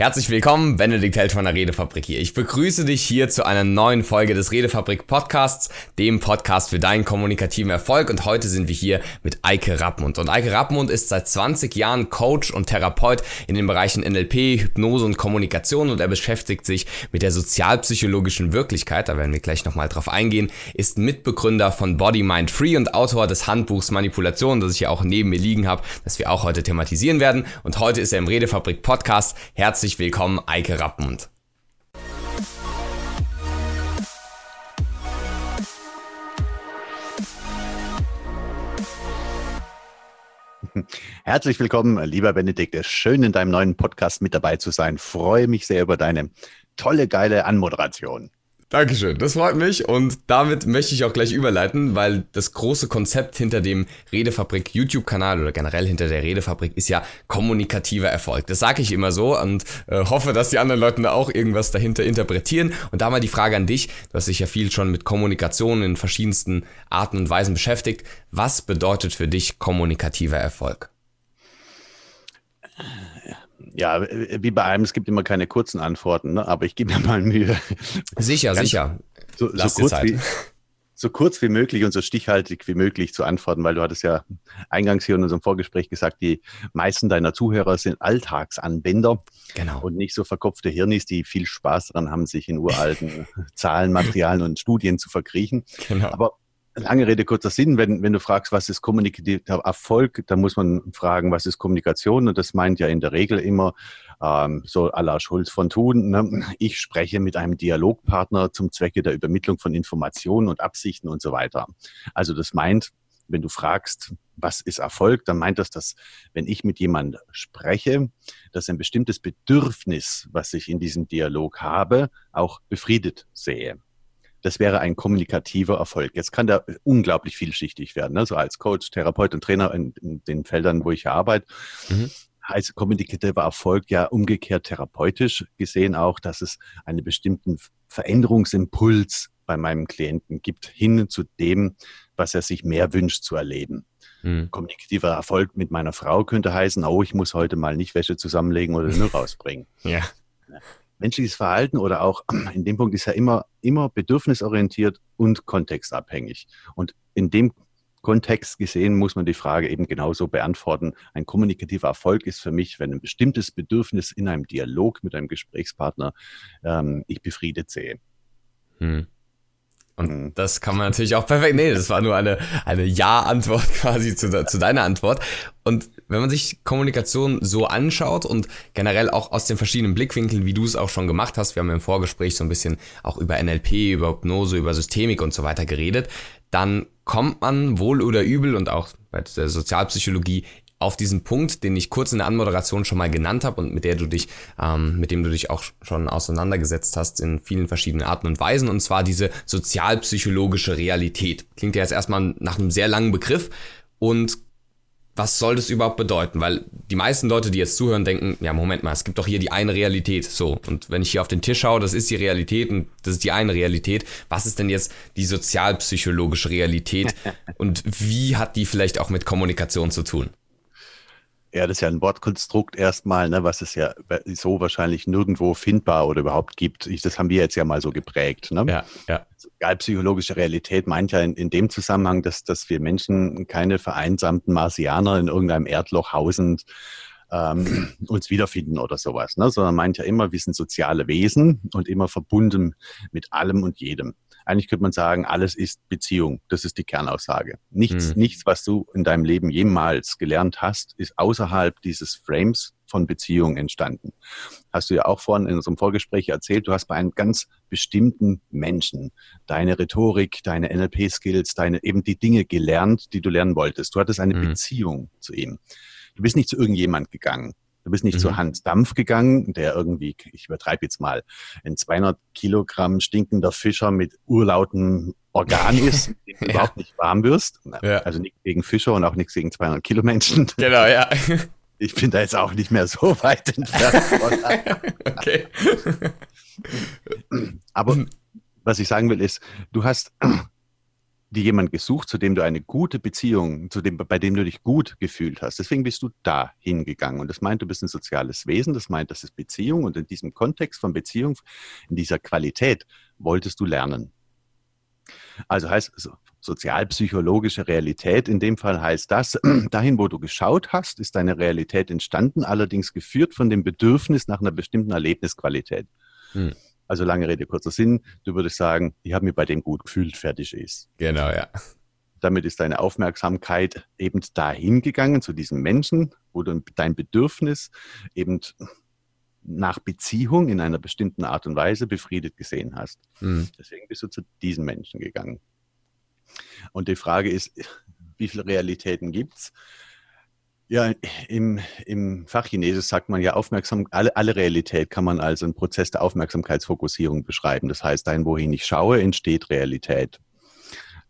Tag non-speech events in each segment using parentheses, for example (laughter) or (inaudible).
Herzlich willkommen, Benedikt Held von der Redefabrik hier. Ich begrüße dich hier zu einer neuen Folge des Redefabrik Podcasts, dem Podcast für deinen kommunikativen Erfolg. Und heute sind wir hier mit Eike Rappmund. Und Eike Rappmund ist seit 20 Jahren Coach und Therapeut in den Bereichen NLP, Hypnose und Kommunikation und er beschäftigt sich mit der sozialpsychologischen Wirklichkeit, da werden wir gleich nochmal drauf eingehen, ist Mitbegründer von Body Mind Free und Autor des Handbuchs Manipulation, das ich hier auch neben mir liegen habe, das wir auch heute thematisieren werden. Und heute ist er im Redefabrik Podcast. Herzlich herzlich willkommen, Eike Rappmund. Herzlich willkommen, lieber Benedikt. Schön in deinem neuen Podcast mit dabei zu sein. Freue mich sehr über deine tolle, geile Anmoderation. Dankeschön, das freut mich und damit möchte ich auch gleich überleiten, weil das große Konzept hinter dem Redefabrik YouTube-Kanal oder generell hinter der Redefabrik ist ja kommunikativer Erfolg. Das sage ich immer so und äh, hoffe, dass die anderen Leute da auch irgendwas dahinter interpretieren. Und da mal die Frage an dich, du hast dich ja viel schon mit Kommunikation in verschiedensten Arten und Weisen beschäftigt. Was bedeutet für dich kommunikativer Erfolg? Ja, wie bei allem, es gibt immer keine kurzen Antworten, ne? aber ich gebe mir mal Mühe. Sicher, Ganz sicher. So, so kurz wie, so kurz wie möglich und so stichhaltig wie möglich zu antworten, weil du hattest ja eingangs hier in unserem Vorgespräch gesagt, die meisten deiner Zuhörer sind Alltagsanwender genau. und nicht so verkopfte Hirnis, die viel Spaß daran haben, sich in uralten (laughs) Zahlen, Materialien und Studien zu verkriechen. Genau. Aber Lange Rede, kurzer Sinn. Wenn, wenn du fragst, was ist kommunikativer Erfolg, dann muss man fragen, was ist Kommunikation? Und das meint ja in der Regel immer ähm, so à la Schulz von Thun. Ne? Ich spreche mit einem Dialogpartner zum Zwecke der Übermittlung von Informationen und Absichten und so weiter. Also das meint, wenn du fragst, was ist Erfolg, dann meint das, dass wenn ich mit jemandem spreche, dass ein bestimmtes Bedürfnis, was ich in diesem Dialog habe, auch befriedet sehe. Das wäre ein kommunikativer Erfolg. Jetzt kann der unglaublich vielschichtig werden. Ne? So als Coach, Therapeut und Trainer in, in den Feldern, wo ich arbeite. Mhm. Heißt kommunikativer Erfolg ja umgekehrt therapeutisch gesehen auch, dass es einen bestimmten Veränderungsimpuls bei meinem Klienten gibt, hin zu dem, was er sich mehr wünscht zu erleben. Mhm. Kommunikativer Erfolg mit meiner Frau könnte heißen, oh, ich muss heute mal nicht Wäsche zusammenlegen oder nur (laughs) rausbringen. ja menschliches Verhalten oder auch (clears throat) in dem Punkt ist ja immer, immer bedürfnisorientiert und kontextabhängig. Und in dem Kontext gesehen muss man die Frage eben genauso beantworten. Ein kommunikativer Erfolg ist für mich, wenn ein bestimmtes Bedürfnis in einem Dialog mit einem Gesprächspartner ähm, ich befriedet sehe. Hm. Und mhm. das kann man natürlich auch perfekt. Nee, das war nur eine, eine Ja-Antwort (laughs) quasi zu, zu deiner Antwort. Und wenn man sich Kommunikation so anschaut und generell auch aus den verschiedenen Blickwinkeln, wie du es auch schon gemacht hast, wir haben im Vorgespräch so ein bisschen auch über NLP, über Hypnose, über Systemik und so weiter geredet, dann kommt man wohl oder übel und auch bei der Sozialpsychologie auf diesen Punkt, den ich kurz in der Anmoderation schon mal genannt habe und mit der du dich, ähm, mit dem du dich auch schon auseinandergesetzt hast in vielen verschiedenen Arten und Weisen, und zwar diese sozialpsychologische Realität. Klingt ja jetzt erstmal nach einem sehr langen Begriff und was soll das überhaupt bedeuten? Weil die meisten Leute, die jetzt zuhören, denken, ja, Moment mal, es gibt doch hier die eine Realität. So, und wenn ich hier auf den Tisch schaue, das ist die Realität und das ist die eine Realität. Was ist denn jetzt die sozialpsychologische Realität (laughs) und wie hat die vielleicht auch mit Kommunikation zu tun? Ja, das ist ja ein Wortkonstrukt erstmal, ne, was es ja so wahrscheinlich nirgendwo findbar oder überhaupt gibt. Ich, das haben wir jetzt ja mal so geprägt. Ne? Ja, ja. Egal, psychologische Realität meint ja in, in dem Zusammenhang, dass, dass wir Menschen keine vereinsamten Marsianer in irgendeinem Erdloch hausend ähm, (clears throat) uns wiederfinden oder sowas, ne? sondern meint ja immer, wir sind soziale Wesen und immer verbunden mit allem und jedem. Eigentlich könnte man sagen, alles ist Beziehung. Das ist die Kernaussage. Nichts, mhm. nichts, was du in deinem Leben jemals gelernt hast, ist außerhalb dieses Frames von Beziehung entstanden. Hast du ja auch vorhin in unserem Vorgespräch erzählt, du hast bei einem ganz bestimmten Menschen deine Rhetorik, deine NLP-Skills, deine eben die Dinge gelernt, die du lernen wolltest. Du hattest eine mhm. Beziehung zu ihm. Du bist nicht zu irgendjemand gegangen. Du bist nicht mhm. zu Hans Dampf gegangen, der irgendwie, ich übertreibe jetzt mal, ein 200 Kilogramm stinkender Fischer mit urlautem Organ (laughs) ist, den du ja. überhaupt nicht warm wirst. Ja. Also nichts gegen Fischer und auch nichts gegen 200 Kilo Menschen. (laughs) Genau, ja. (laughs) Ich bin da jetzt auch nicht mehr so weit entfernt. okay. Aber was ich sagen will ist, du hast dir jemand gesucht, zu dem du eine gute Beziehung, zu dem, bei dem du dich gut gefühlt hast. Deswegen bist du da hingegangen. Und das meint, du bist ein soziales Wesen. Das meint, das ist Beziehung. Und in diesem Kontext von Beziehung, in dieser Qualität, wolltest du lernen. Also heißt so, sozialpsychologische Realität. In dem Fall heißt das, (clears throat) dahin, wo du geschaut hast, ist deine Realität entstanden, allerdings geführt von dem Bedürfnis nach einer bestimmten Erlebnisqualität. Hm. Also lange Rede, kurzer Sinn. Du würdest sagen, ich habe mich bei dem gut gefühlt, fertig ist. Genau, ja. Damit ist deine Aufmerksamkeit eben dahin gegangen zu diesem Menschen, wo du dein Bedürfnis eben nach Beziehung in einer bestimmten Art und Weise befriedet gesehen hast. Mhm. Deswegen bist du zu diesen Menschen gegangen. Und die Frage ist, wie viele Realitäten gibt es? Ja, im, im Fachchinesisch sagt man ja aufmerksam, alle, alle Realität kann man als einen Prozess der Aufmerksamkeitsfokussierung beschreiben. Das heißt, dahin, wohin ich schaue, entsteht Realität.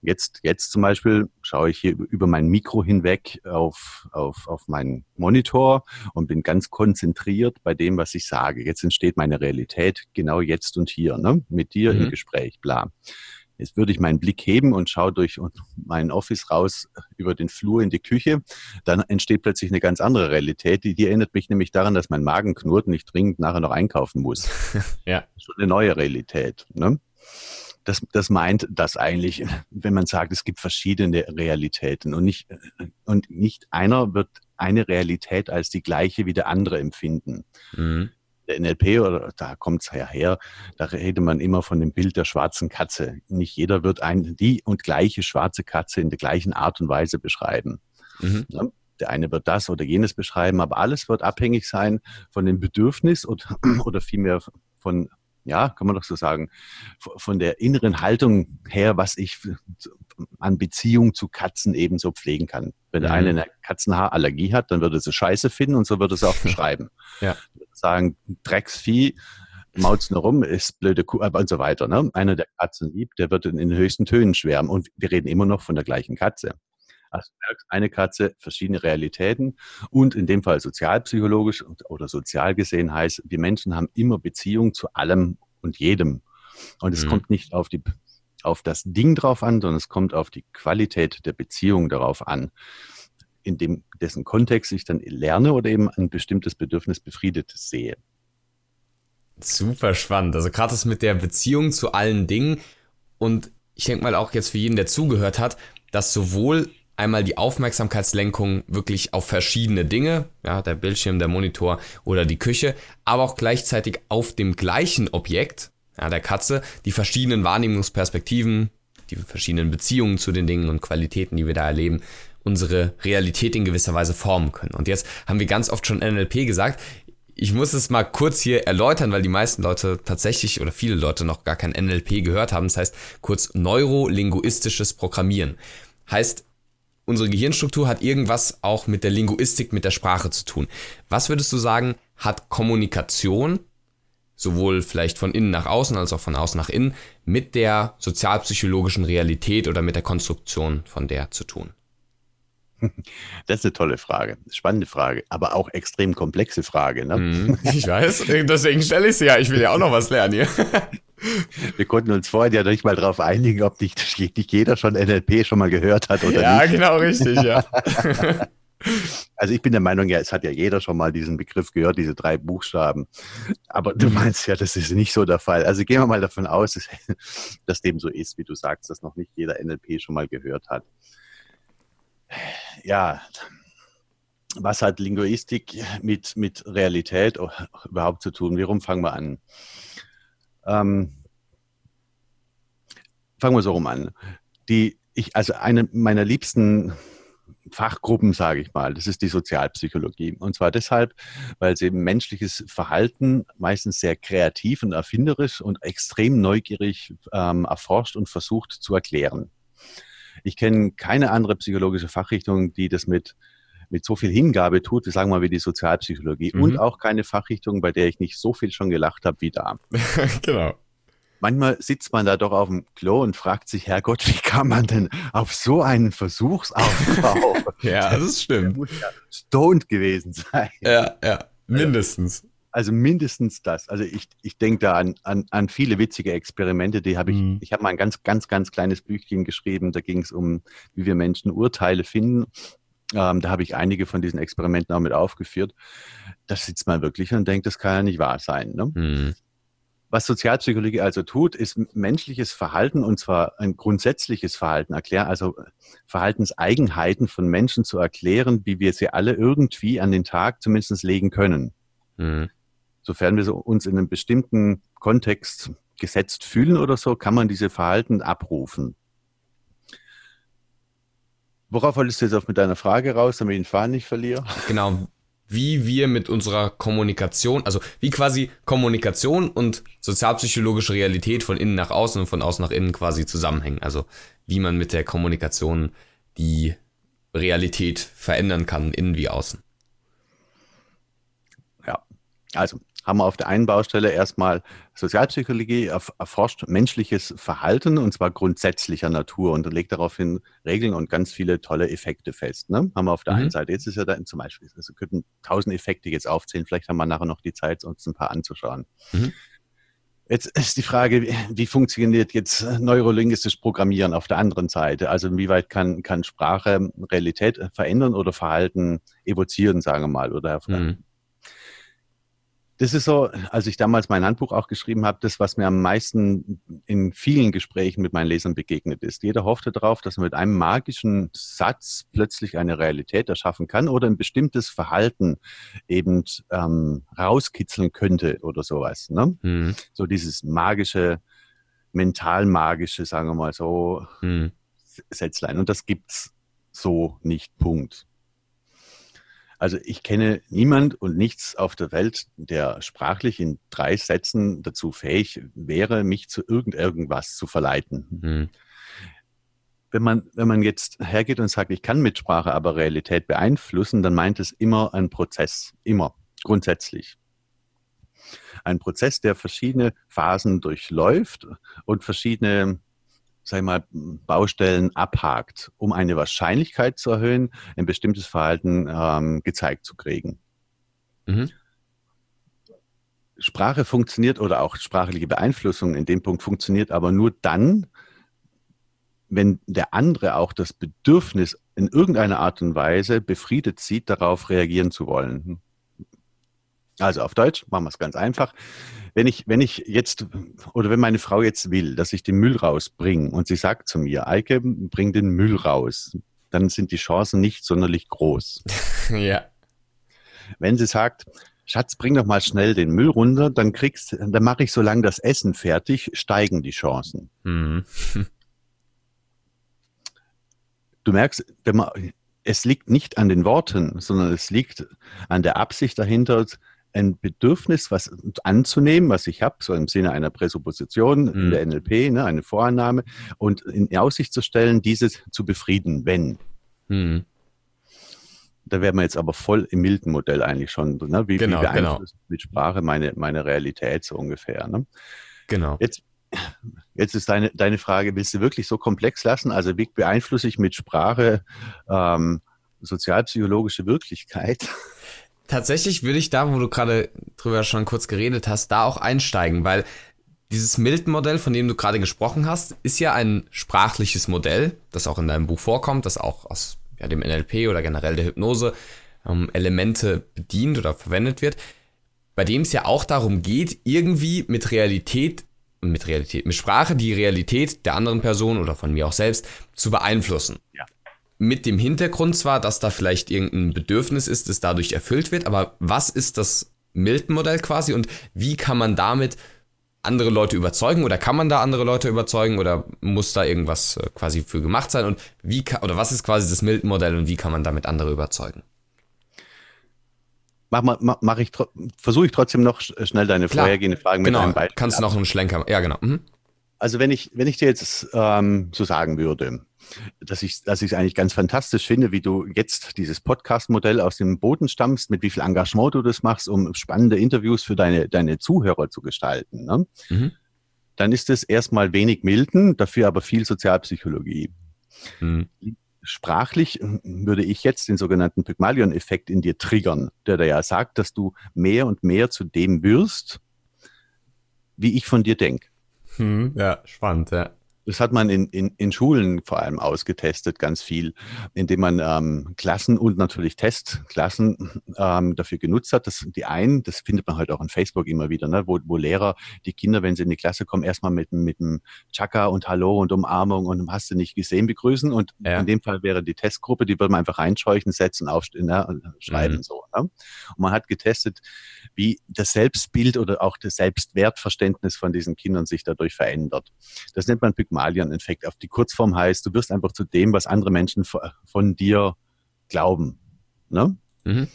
Jetzt, jetzt zum Beispiel schaue ich hier über mein Mikro hinweg auf, auf, auf meinen Monitor und bin ganz konzentriert bei dem, was ich sage. Jetzt entsteht meine Realität genau jetzt und hier, ne? mit dir mhm. im Gespräch, bla. Jetzt würde ich meinen Blick heben und schaue durch meinen Office raus über den Flur in die Küche. Dann entsteht plötzlich eine ganz andere Realität. Die, die erinnert mich nämlich daran, dass mein Magen knurrt und ich dringend nachher noch einkaufen muss. (laughs) ja. Schon eine neue Realität. Ne? Das, das meint das eigentlich, wenn man sagt, es gibt verschiedene Realitäten und nicht, und nicht einer wird eine Realität als die gleiche wie der andere empfinden. Mhm der NLP, oder da kommt es ja her, da redet man immer von dem Bild der schwarzen Katze. Nicht jeder wird ein, die und gleiche schwarze Katze in der gleichen Art und Weise beschreiben. Mhm. Ja, der eine wird das oder jenes beschreiben, aber alles wird abhängig sein von dem Bedürfnis oder, (clears throat) oder vielmehr von ja, kann man doch so sagen, von der inneren Haltung her, was ich an Beziehung zu Katzen ebenso pflegen kann. Wenn der mhm. eine eine Katzenhaarallergie hat, dann würde es scheiße finden und so würde es auch (laughs) beschreiben. ja. Sagen, Drecksvieh, maut's nur rum, ist blöde Kuh und so weiter. Ne? Einer, der Katzen liebt, der wird in den höchsten Tönen schwärmen. Und wir reden immer noch von der gleichen Katze. Also eine Katze, verschiedene Realitäten und in dem Fall sozialpsychologisch oder sozial gesehen heißt, wir Menschen haben immer Beziehung zu allem und jedem. Und es mhm. kommt nicht auf die auf das Ding drauf an, sondern es kommt auf die Qualität der Beziehung darauf an, in dem, dessen Kontext ich dann lerne oder eben ein bestimmtes Bedürfnis befriedet sehe. Super spannend. Also gerade das mit der Beziehung zu allen Dingen und ich denke mal auch jetzt für jeden, der zugehört hat, dass sowohl einmal die Aufmerksamkeitslenkung wirklich auf verschiedene Dinge, ja, der Bildschirm, der Monitor oder die Küche, aber auch gleichzeitig auf dem gleichen Objekt, ja, der Katze, die verschiedenen Wahrnehmungsperspektiven, die verschiedenen Beziehungen zu den Dingen und Qualitäten, die wir da erleben, unsere Realität in gewisser Weise formen können. Und jetzt haben wir ganz oft schon NLP gesagt. Ich muss es mal kurz hier erläutern, weil die meisten Leute tatsächlich oder viele Leute noch gar kein NLP gehört haben. Das heißt kurz neurolinguistisches Programmieren. Heißt, unsere Gehirnstruktur hat irgendwas auch mit der Linguistik, mit der Sprache zu tun. Was würdest du sagen, hat Kommunikation sowohl vielleicht von innen nach außen als auch von außen nach innen, mit der sozialpsychologischen Realität oder mit der Konstruktion von der zu tun? Das ist eine tolle Frage, spannende Frage, aber auch extrem komplexe Frage. Ne? Mhm, ich weiß, deswegen stelle ich sie ja. Ich will ja auch noch was lernen hier. (laughs) Wir konnten uns vorher ja nicht mal darauf einigen, ob nicht, nicht jeder schon NLP schon mal gehört hat oder ja, nicht. Ja, genau, richtig, ja. (laughs) Also ich bin der Meinung, ja, es hat ja jeder schon mal diesen Begriff gehört, diese drei Buchstaben. Aber du meinst ja, das ist nicht so der Fall. Also gehen wir mal davon aus, dass dem so ist, wie du sagst, dass noch nicht jeder NLP schon mal gehört hat. Ja, was hat Linguistik mit, mit Realität überhaupt zu tun? Warum fangen wir an? Ähm, fangen wir so rum an. Die, ich, also eine meiner liebsten Fachgruppen, sage ich mal. Das ist die Sozialpsychologie. Und zwar deshalb, weil sie menschliches Verhalten meistens sehr kreativ und erfinderisch und extrem neugierig ähm, erforscht und versucht zu erklären. Ich kenne keine andere psychologische Fachrichtung, die das mit mit so viel Hingabe tut, wir sagen mal wie die Sozialpsychologie mhm. und auch keine Fachrichtung, bei der ich nicht so viel schon gelacht habe wie da. (laughs) genau manchmal sitzt man da doch auf dem Klo und fragt sich, Herrgott, wie kann man denn auf so einen Versuchsaufbau? (laughs) ja, das stimmt. Der muss ja stoned gewesen sein. Ja, ja, mindestens. Also mindestens das. Also ich, ich denke da an, an, an viele witzige Experimente, die habe ich, mhm. ich habe mal ein ganz, ganz, ganz kleines Büchchen geschrieben, da ging es um, wie wir Menschen Urteile finden. Ähm, da habe ich einige von diesen Experimenten auch mit aufgeführt. Da sitzt man wirklich und denkt, das kann ja nicht wahr sein. Ne? Mhm. Was Sozialpsychologie also tut, ist menschliches Verhalten und zwar ein grundsätzliches Verhalten erklären, also Verhaltenseigenheiten von Menschen zu erklären, wie wir sie alle irgendwie an den Tag zumindest legen können. Mhm. Sofern wir uns in einem bestimmten Kontext gesetzt fühlen oder so, kann man diese Verhalten abrufen. Worauf wolltest du jetzt auch mit deiner Frage raus, damit ich den Faden nicht verliere? Genau, wie wir mit unserer Kommunikation, also wie quasi Kommunikation und sozialpsychologische Realität von innen nach außen und von außen nach innen quasi zusammenhängen. Also wie man mit der Kommunikation die Realität verändern kann, innen wie außen. Ja, also haben wir auf der einen Baustelle erstmal Sozialpsychologie erforscht menschliches Verhalten und zwar grundsätzlicher Natur und legt daraufhin Regeln und ganz viele tolle Effekte fest. Ne? Haben wir auf der mhm. einen Seite. Jetzt ist ja da zum Beispiel, also könnten tausend Effekte jetzt aufzählen. Vielleicht haben wir nachher noch die Zeit, uns ein paar anzuschauen. Mhm. Jetzt ist die Frage, wie funktioniert jetzt neurolinguistisches Programmieren auf der anderen Seite? Also inwieweit kann, kann Sprache Realität verändern oder Verhalten evozieren, sagen wir mal, oder mhm. Das ist so, als ich damals mein Handbuch auch geschrieben habe, das, was mir am meisten in vielen Gesprächen mit meinen Lesern begegnet ist. Jeder hoffte darauf, dass man mit einem magischen Satz plötzlich eine Realität erschaffen kann oder ein bestimmtes Verhalten eben ähm, rauskitzeln könnte oder sowas. Ne? Mhm. So dieses magische, mental magische, sagen wir mal so, mhm. Sätzlein. Und das gibt's so nicht. Punkt. Also ich kenne niemand und nichts auf der Welt, der sprachlich in drei Sätzen dazu fähig wäre, mich zu irgend irgendwas zu verleiten. Mhm. Wenn man, wenn man jetzt hergeht und sagt, ich kann mit Sprache aber Realität beeinflussen, dann meint es immer ein Prozess, immer, grundsätzlich. Ein Prozess, der verschiedene Phasen durchläuft und verschiedene sag ich mal, Baustellen abhakt, um eine Wahrscheinlichkeit zu erhöhen, ein bestimmtes Verhalten ähm, gezeigt zu kriegen. Mhm. Sprache funktioniert oder auch sprachliche Beeinflussung in dem Punkt funktioniert aber nur dann, wenn der andere auch das Bedürfnis in irgendeiner Art und Weise befriedet sieht, darauf reagieren zu wollen. Also auf Deutsch machen wir es ganz einfach wenn ich, wenn ich jetzt, oder wenn meine Frau jetzt will, dass ich den Müll rausbringe und sie sagt zu mir, Eike, bring den Müll raus, dann sind die Chancen nicht sonderlich groß. (laughs) ja. Wenn sie sagt, Schatz, bring doch mal schnell den Müll runter, dann kriegst, dann mache ich so lange das Essen fertig, steigen die Chancen. Mhm. (laughs) du merkst, man, es liegt nicht an den Worten, sondern es liegt an der Absicht dahinter, ein Bedürfnis, was anzunehmen, was ich habe, so im Sinne einer Präsupposition mhm. in der NLP, ne, eine Vorannahme, und in Aussicht zu stellen, dieses zu befrieden, wenn. Mhm. Da wären wir jetzt aber voll im milden Modell eigentlich schon, ne? wie, genau, wie beeinflusst genau. mit Sprache meine, meine Realität so ungefähr. Ne? Genau. Jetzt, jetzt ist deine, deine Frage, willst du wirklich so komplex lassen? Also wie beeinflusse ich mit Sprache ähm, sozialpsychologische Wirklichkeit? Tatsächlich würde ich da, wo du gerade drüber schon kurz geredet hast, da auch einsteigen, weil dieses Milton-Modell, von dem du gerade gesprochen hast, ist ja ein sprachliches Modell, das auch in deinem Buch vorkommt, das auch aus ja, dem NLP oder generell der Hypnose ähm, Elemente bedient oder verwendet wird, bei dem es ja auch darum geht, irgendwie mit Realität, mit Realität, mit Sprache die Realität der anderen Person oder von mir auch selbst zu beeinflussen. Ja mit dem Hintergrund zwar, dass da vielleicht irgendein Bedürfnis ist, das dadurch erfüllt wird, aber was ist das Milton-Modell quasi und wie kann man damit andere Leute überzeugen oder kann man da andere Leute überzeugen oder muss da irgendwas äh, quasi für gemacht sein und wie kann, oder was ist quasi das Milton-Modell und wie kann man damit andere überzeugen? Mach, mach, mach ich, versuche ich trotzdem noch schnell deine Klar, vorhergehende Fragen mit genau, einem Beispiel. Kannst du noch einen Schlenker, ja genau. Mhm. Also wenn ich, wenn ich dir jetzt ähm, so sagen würde, dass ich dass ich es eigentlich ganz fantastisch finde, wie du jetzt dieses Podcast-Modell aus dem Boden stammst, mit wie viel Engagement du das machst, um spannende Interviews für deine, deine Zuhörer zu gestalten. Ne? Mhm. Dann ist es erstmal wenig Milton, dafür aber viel Sozialpsychologie. Mhm. sprachlich würde ich jetzt den sogenannten Pygmalion-Effekt in dir triggern, der da ja sagt, dass du mehr und mehr zu dem wirst, wie ich von dir denke. Hm, ja, spannend, ja. Das hat man in, in, in Schulen vor allem ausgetestet, ganz viel, indem man ähm, Klassen und natürlich Testklassen ähm, dafür genutzt hat. Das, die einen, das findet man halt auch in Facebook immer wieder, ne, wo, wo Lehrer die Kinder, wenn sie in die Klasse kommen, erstmal mit, mit einem Chaka und Hallo und Umarmung und hast du nicht gesehen begrüßen. Und ja. in dem Fall wäre die Testgruppe, die würde man einfach reinscheuchen, setzen, aufstehen, ne, schreiben mhm. so. Ne? Und man hat getestet, wie das Selbstbild oder auch das Selbstwertverständnis von diesen Kindern sich dadurch verändert. Das nennt man Pygmalion-Effekt. Auf die Kurzform heißt, du wirst einfach zu dem, was andere Menschen von dir glauben. Ne? Mhm.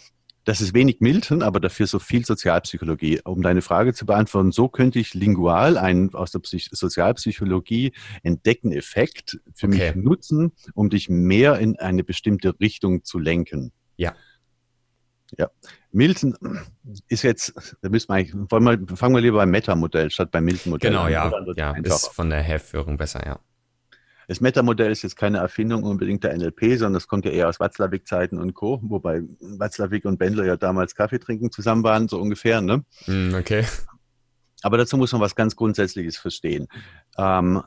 Das ist wenig Milton, aber dafür so viel Sozialpsychologie. Um deine Frage zu beantworten, so könnte ich lingual einen aus der Psych Sozialpsychologie entdeckten Effekt für okay. mich nutzen, um dich mehr in eine bestimmte Richtung zu lenken. Ja. Ja. Milton ist jetzt, da müssen wir eigentlich, wollen wir, fangen wir lieber beim Meta-Modell statt beim Milton-Modell Genau, an. ja. Ja, ist von der Herführung besser, ja. Das Meta-Modell ist jetzt keine Erfindung unbedingt der NLP, sondern das kommt ja eher aus Watzlawick-Zeiten und Co., wobei Watzlawick und Bendler ja damals Kaffee trinken zusammen waren, so ungefähr, ne? Mm, okay. Aber dazu muss man was ganz Grundsätzliches verstehen. Ähm,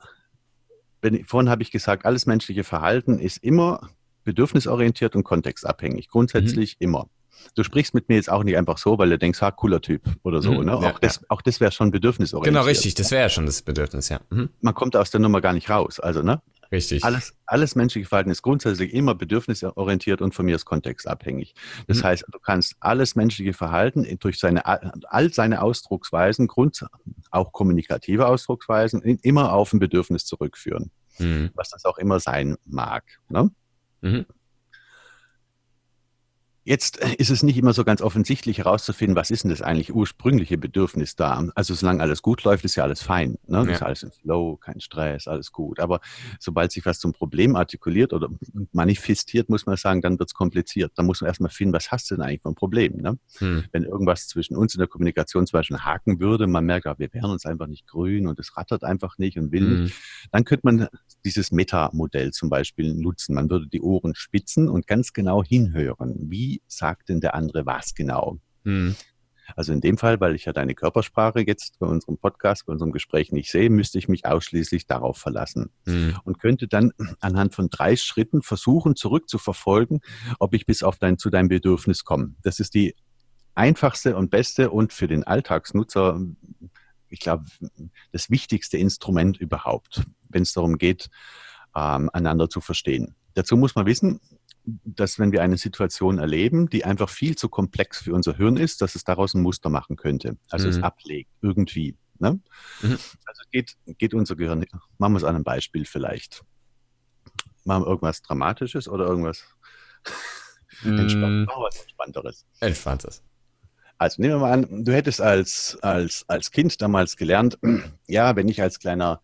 wenn, vorhin habe ich gesagt, alles menschliche Verhalten ist immer bedürfnisorientiert und kontextabhängig. Grundsätzlich mhm. immer. Du sprichst mit mir jetzt auch nicht einfach so, weil du denkst, ha, cooler Typ oder so. Mhm, ne? Ja, auch das, ja. das wäre schon bedürfnisorientiert. Genau, richtig. Das wäre ja schon das Bedürfnis, ja. Mhm. Man kommt aus der Nummer gar nicht raus. Also, ne? Richtig. Alles, alles menschliche Verhalten ist grundsätzlich immer bedürfnisorientiert und von mir ist kontextabhängig. Das mhm. heißt, du kannst alles menschliche Verhalten durch seine, all seine Ausdrucksweisen, Grund, auch kommunikative Ausdrucksweisen, immer auf ein Bedürfnis zurückführen. Mhm. Was das auch immer sein mag. Ne? Mhm. Jetzt ist es nicht immer so ganz offensichtlich herauszufinden, was ist denn das eigentlich ursprüngliche Bedürfnis da? Also solange alles gut läuft, ist ja alles fein. Ne? Ja. Ist alles im Flow, kein Stress, alles gut. Aber sobald sich was zum Problem artikuliert oder (laughs) manifestiert, muss man sagen, dann wird es kompliziert. Da muss man erstmal finden, was hast du denn eigentlich für ein Problem? Ne? Hm. Wenn irgendwas zwischen uns in der Kommunikation zum Beispiel haken würde, man merkt, ah, wir wären uns einfach nicht grün und es rattert einfach nicht und will hm. nicht, dann könnte man dieses Meta-Modell zum Beispiel nutzen. Man würde die Ohren spitzen und ganz genau hinhören. Wie sagt denn der andere was genau? Hm. Also in dem Fall, weil ich ja deine Körpersprache jetzt bei unserem Podcast, bei unserem Gespräch nicht sehe, müsste ich mich ausschließlich darauf verlassen mhm. und könnte dann anhand von drei Schritten versuchen, zurückzuverfolgen, ob ich bis auf dein, zu deinem Bedürfnis komme. Das ist die einfachste und beste und für den Alltagsnutzer, ich glaube, das wichtigste Instrument überhaupt, wenn es darum geht, ähm, einander zu verstehen. Dazu muss man wissen, dass wenn wir eine Situation erleben, die einfach viel zu komplex für unser Hirn ist, dass es daraus ein Muster machen könnte. Also mhm. es ablegt, irgendwie. Ne? Mhm. Also geht, geht unser Gehirn, machen wir es an einem Beispiel vielleicht. Machen wir irgendwas Dramatisches oder irgendwas (laughs) mhm. Entspannt, Entspannteres. Entspanntes. Also nehmen wir mal an, du hättest als, als, als Kind damals gelernt, (clears throat) ja, wenn ich als kleiner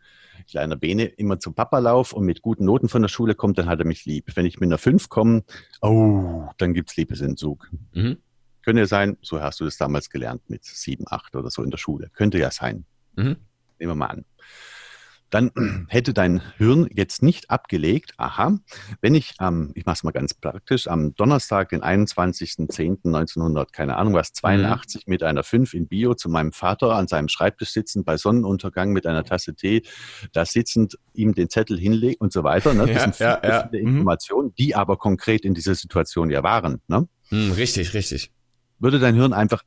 kleiner Bene immer zum Papa lauf und mit guten Noten von der Schule kommt, dann hat er mich lieb. Wenn ich mit einer 5 komme, oh, dann gibt's Liebesentzug. Mhm. Könnte ja sein, so hast du das damals gelernt mit 7, 8 oder so in der Schule. Könnte ja sein. Mhm. Nehmen wir mal an dann (clears throat) hätte dein Hirn jetzt nicht abgelegt, aha, wenn ich am, ich mache es mal ganz praktisch, am Donnerstag, den 21.10.1900, keine Ahnung was, 82 mhm. mit einer 5 in Bio zu meinem Vater an seinem Schreibtisch sitzend, bei Sonnenuntergang mit einer Tasse Tee, da sitzend, ihm den Zettel hinlegen und so weiter. Ne? (laughs) Das ja, sind viele, ja, ja. viele mhm. Informationen, die aber konkret in dieser Situation ja waren. Ne? Mhm, richtig, richtig würde dein Hirn einfach,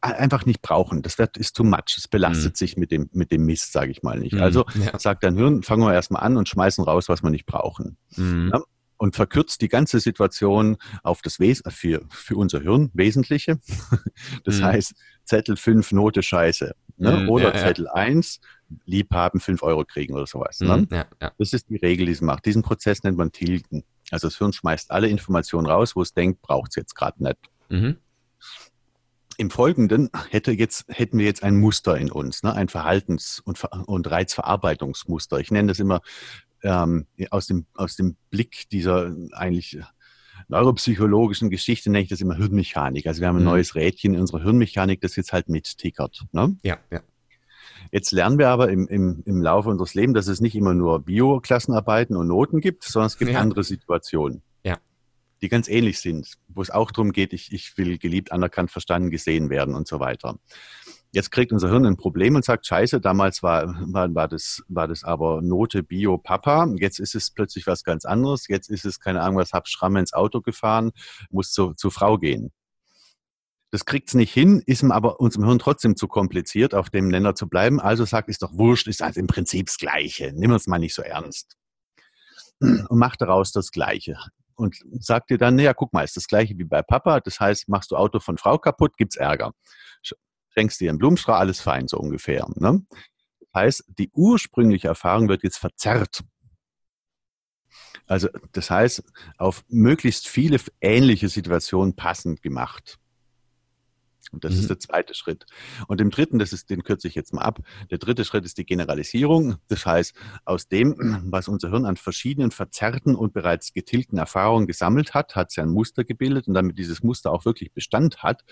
einfach nicht brauchen. Das wird, ist too much. Es belastet mhm. sich mit dem, mit dem Mist, sage ich mal nicht. Mhm. Also ja. sagt dein Hirn, fangen wir erstmal an und schmeißen raus, was wir nicht brauchen. Mhm. Ja? Und verkürzt die ganze Situation auf das Wes für, für unser Hirn Wesentliche. (laughs) Das mhm. heißt, Zettel 5, Note Scheiße. Ne? Mhm. Oder ja, Zettel 1, Liebhaben 5 Euro kriegen oder sowas. Ne? Das ist die Regel, die es macht. Diesen Prozess nennt man Tilgen. Also das Hirn schmeißt alle Informationen raus, wo es denkt, braucht es jetzt gerade nicht. Mhm im Folgenden hätte jetzt, hätten wir jetzt ein Muster in uns, ne? ein Verhaltens- und, und Reizverarbeitungsmuster. Ich nenne das immer ähm, aus, dem, aus dem Blick dieser eigentlich neuropsychologischen Geschichte, nenne ich das immer Hirnmechanik. Also wir haben ein mhm. neues Rädchen in unserer Hirnmechanik, das jetzt halt mit tickert. Ne? Ja, ja. Jetzt lernen wir aber im, im, im Laufe unseres Lebens, dass es nicht immer nur Bio-Klassenarbeiten und Noten gibt, sondern es gibt ja. andere Situationen. Die ganz ähnlich sind, wo es auch darum geht, ich, ich will geliebt, anerkannt, verstanden, gesehen werden und so weiter. Jetzt kriegt unser Hirn ein Problem und sagt, scheiße, damals war, war, war, das, war das aber Note Bio Papa, jetzt ist es plötzlich was ganz anderes, jetzt ist es, keine Ahnung, was hab Schramme ins Auto gefahren, muss zu, zu Frau gehen. Das kriegt's nicht hin, ist aber unserem Hirn trotzdem zu kompliziert, auf dem Nenner zu bleiben. Also sagt, ist doch wurscht, ist also im Prinzip das Gleiche. Nimm uns mal nicht so ernst. Und macht daraus das Gleiche. Und sagt dir dann, naja, guck mal, ist das Gleiche wie bei Papa. Das heißt, machst du Auto von Frau kaputt, gibt's Ärger schenkst dir einen Blumenstrauß, alles fein, so ungefähr. Ne? Das heißt, die ursprüngliche Erfahrung wird jetzt verzerrt. Also das heißt, auf möglichst viele ähnliche Situationen passend gemacht. Und das mhm. ist der zweite Schritt. Und im dritten, das ist, den kürze ich jetzt mal ab. Der dritte Schritt ist die Generalisierung. Das heißt, aus dem, was unser Hirn an verschiedenen verzerrten und bereits getilgten Erfahrungen gesammelt hat, hat es ja ein Muster gebildet. Und damit dieses Muster auch wirklich Bestand hat,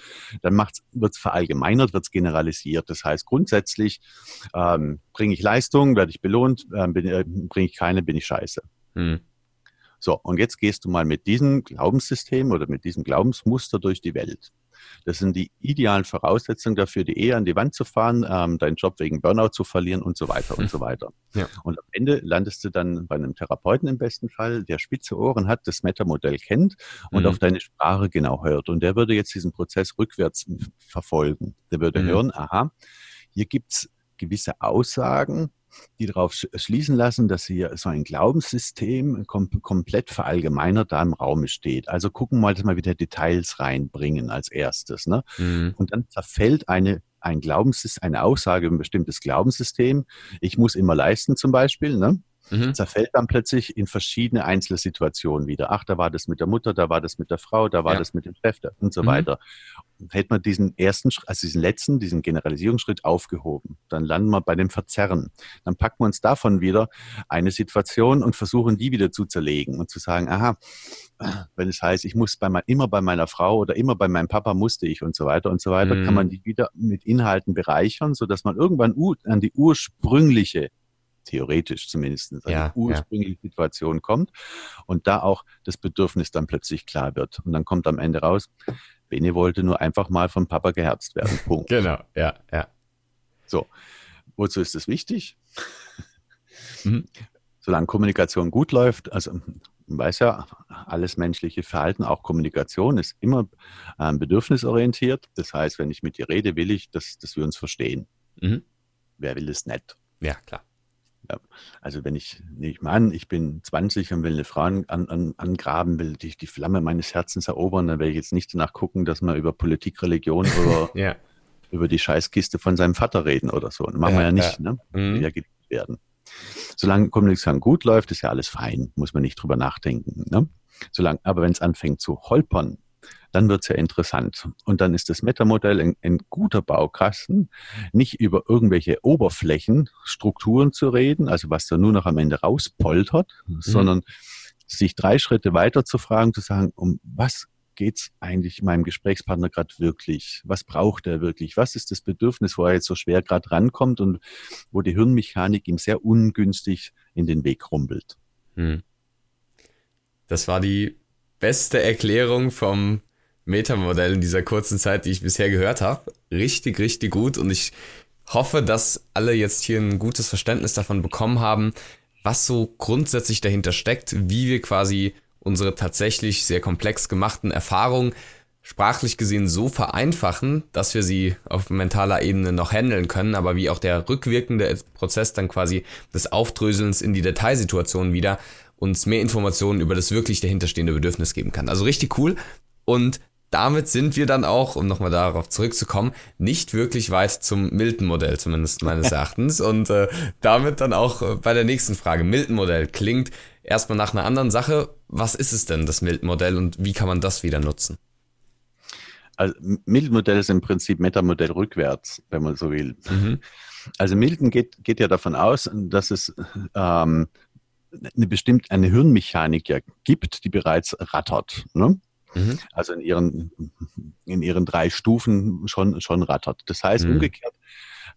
dann wird es verallgemeinert, wird es generalisiert. Das heißt, grundsätzlich ähm, bringe ich Leistung, werde ich belohnt, äh, äh, bringe ich keine, bin ich scheiße. Mhm. So, und jetzt gehst du mal mit diesem Glaubenssystem oder mit diesem Glaubensmuster durch die Welt. Das sind die idealen Voraussetzungen dafür, die Ehe an die Wand zu fahren, ähm, deinen Job wegen Burnout zu verlieren und so weiter und so weiter. Ja. Und am Ende landest du dann bei einem Therapeuten im besten Fall, der spitze Ohren hat, das Meta-Modell kennt und mhm. auf deine Sprache genau hört. Und der würde jetzt diesen Prozess rückwärts verfolgen. Der würde mhm. hören, aha, hier gibt's gewisse Aussagen, die darauf schließen lassen, dass hier so ein Glaubenssystem kom komplett verallgemeinert da im Raum steht. Also gucken mal, dass wir wieder Details reinbringen als erstes. Ne? Mhm. Und dann zerfällt eine ein Glaubenssystem, eine Aussage über ein bestimmtes Glaubenssystem. Ich muss immer leisten zum Beispiel. Ne? mhm. zerfällt dann plötzlich in verschiedene einzelne Situationen wieder. Ach, da war das mit der Mutter, da war das mit der Frau, da war ja. das mit dem Chef und so mhm. weiter. Hätte man diesen ersten, also diesen letzten, diesen Generalisierungsschritt aufgehoben, dann landen wir bei dem Verzerren. Dann packen wir uns davon wieder eine Situation und versuchen die wieder zu zerlegen und zu sagen, aha, wenn es heißt, ich muss bei mein, immer bei meiner Frau oder immer bei meinem Papa musste ich und so weiter und so weiter, mhm. kann man die wieder mit Inhalten bereichern, so dass man irgendwann an die ursprüngliche theoretisch zumindest eine ja, ursprüngliche ja. Situation kommt und da auch das Bedürfnis dann plötzlich klar wird. Und dann kommt am Ende raus, Bene wollte nur einfach mal vom Papa geherzt werden. (laughs) Punkt. genau, ja, ja. So, wozu ist es wichtig? (laughs) Mhm. Solange Kommunikation gut läuft, also man weiß ja, alles menschliche Verhalten, auch Kommunikation, ist immer ähm, bedürfnisorientiert. Das heißt, wenn ich mit dir rede, will ich, dass, dass wir uns verstehen. Mhm. Wer will es nicht? Ja, klar. Ja. Also wenn ich, nehme ich mal an, ich bin 20 und will eine Frau an, an, angraben, will die, die Flamme meines Herzens erobern, dann werde ich jetzt nicht danach gucken, dass man über Politik, Religion (laughs) oder ja. über die Scheißkiste von seinem Vater reden oder so. Das machen ja, wir ja nicht, ja. ne? Mhm. Ja geliebt werden. Solange Kommunikation gut läuft, ist ja alles fein, muss man nicht drüber nachdenken. Ne? Solange, aber wenn es anfängt zu holpern, dann wird es ja interessant. Und dann ist das Metamodell ein, ein guter Baukasten, nicht über irgendwelche Oberflächenstrukturen zu reden, also was da nur noch am Ende rauspoltert, mhm. sondern sich drei Schritte weiter zu fragen, zu sagen, um was geht's eigentlich meinem Gesprächspartner gerade wirklich? Was braucht er wirklich? Was ist das Bedürfnis, wo er jetzt so schwer gerade rankommt und wo die Hirnmechanik ihm sehr ungünstig in den Weg rumpelt? Hm. Das war die beste Erklärung vom Metamodell in dieser kurzen Zeit, die ich bisher gehört habe. Richtig, richtig gut. Und ich hoffe, dass alle jetzt hier ein gutes Verständnis davon bekommen haben, was so grundsätzlich dahinter steckt, wie wir quasi unsere tatsächlich sehr komplex gemachten Erfahrungen sprachlich gesehen so vereinfachen, dass wir sie auf mentaler Ebene noch handeln können, aber wie auch der rückwirkende Prozess dann quasi des Aufdröselns in die Detailsituation wieder uns mehr Informationen über das wirklich dahinterstehende Bedürfnis geben kann. Also richtig cool. Und damit sind wir dann auch, um nochmal darauf zurückzukommen, nicht wirklich weit zum Milton-Modell, zumindest meines (laughs) Erachtens. Und äh, damit dann auch äh, bei der nächsten Frage. Milton-Modell klingt erstmal nach einer anderen Sache. Was ist es denn, das Milton-Modell, und wie kann man das wieder nutzen? Also Milton-Modell ist im Prinzip Metamodell rückwärts, wenn man so will. Mhm. Also Milton geht, geht ja davon aus, dass es ähm, eine bestimmte eine Hirnmechanik ja gibt, die bereits rattert. Ne? Mhm. Also in ihren, in ihren drei Stufen schon, schon rattert. Das heißt, mhm. umgekehrt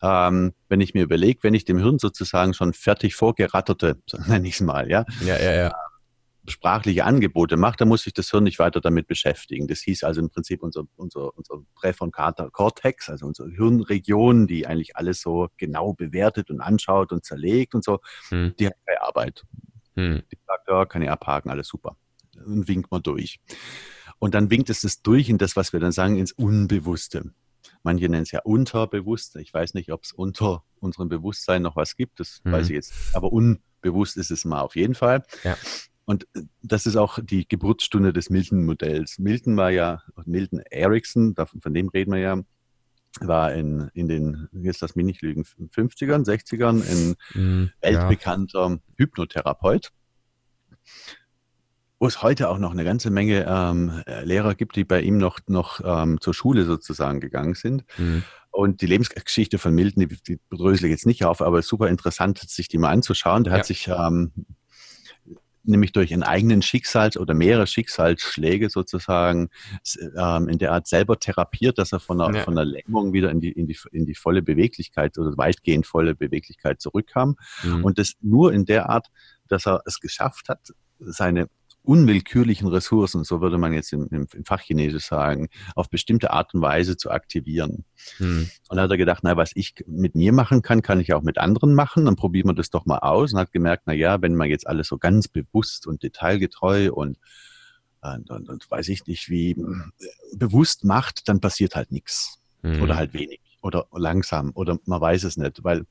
ähm, wenn ich mir überlege, wenn ich dem Hirn sozusagen schon fertig vorgeratterte, (laughs) nenne ich es mal, ja, ja, ja, ja. sprachliche Angebote mache, dann muss sich das Hirn nicht weiter damit beschäftigen. Das hieß also im Prinzip unser, unser, unser Präfrontaler Cortex, also unsere Hirnregion, die eigentlich alles so genau bewertet und anschaut und zerlegt und so, hm. die hat keine Arbeit. Hm. Die sagt, ja, kann ich abhaken, alles super. Und winkt man durch. Und dann winkt es das durch in das, was wir dann sagen, ins Unbewusste. Manche nennen es ja unterbewusst. Ich weiß nicht, ob es unter unserem Bewusstsein noch was gibt. Das mhm. weiß ich jetzt. Aber unbewusst ist es mal auf jeden Fall. Ja. Und äh, das ist auch die Geburtsstunde des Milton-Modells. Milton war ja, Milton Erickson, von dem reden wir ja, war in, in den, jetzt lass mich nicht lügen, 50ern, 60ern ein mhm, weltbekannter ja. Hypnotherapeut wo es heute auch noch eine ganze Menge ähm, Lehrer gibt, die bei ihm noch, noch ähm, zur Schule sozusagen gegangen sind. Mhm. Und die Lebensgeschichte von Milton, die, die drösel ich jetzt nicht auf, aber super interessant, sich die mal anzuschauen. Der ja. hat sich ähm, nämlich durch einen eigenen Schicksals- oder mehrere Schicksalsschläge sozusagen ähm, in der Art selber therapiert, dass er von einer, ja. von einer Lähmung wieder in die, in, die, in die volle Beweglichkeit oder weitgehend volle Beweglichkeit zurückkam. Mhm. Und das nur in der Art, dass er es geschafft hat, seine unwillkürlichen Ressourcen, so würde man jetzt im, im, im Fachchinesisch sagen, auf bestimmte Art und Weise zu aktivieren. Hm. Und da hat er gedacht, na, was ich mit mir machen kann, kann ich auch mit anderen machen. Dann probieren wir das doch mal aus und hat gemerkt, na ja, wenn man jetzt alles so ganz bewusst und detailgetreu und und, und, und weiß ich nicht, wie äh, bewusst macht, dann passiert halt nichts. Mhm. Oder halt wenig. Oder langsam. Oder man weiß es nicht. Weil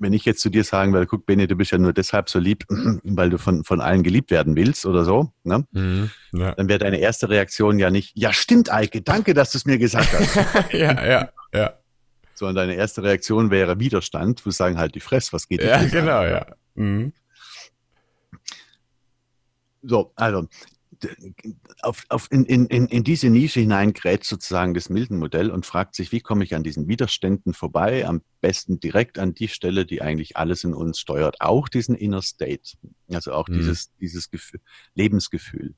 wenn ich jetzt zu dir sagen würde, guck, Benny, du bist ja nur deshalb so lieb, (clears throat) weil du von, von allen geliebt werden willst oder so, ne? Mhm, ja. dann wäre deine erste Reaktion ja nicht, ja stimmt, Eike, danke, dass du es mir gesagt hast. (laughs) ja, ja, ja. Sondern deine erste Reaktion wäre Widerstand, wo sagen halt die Fress, was geht Ja, genau, an? ja. Mhm. So, also auf, auf in, in, in diese Nische hineingrätscht sozusagen das Milton-Modell und fragt sich, wie komme ich an diesen Widerständen vorbei? Am besten direkt an die Stelle, die eigentlich alles in uns steuert, auch diesen Inner State, also auch mhm. dieses, dieses Gefühl, Lebensgefühl.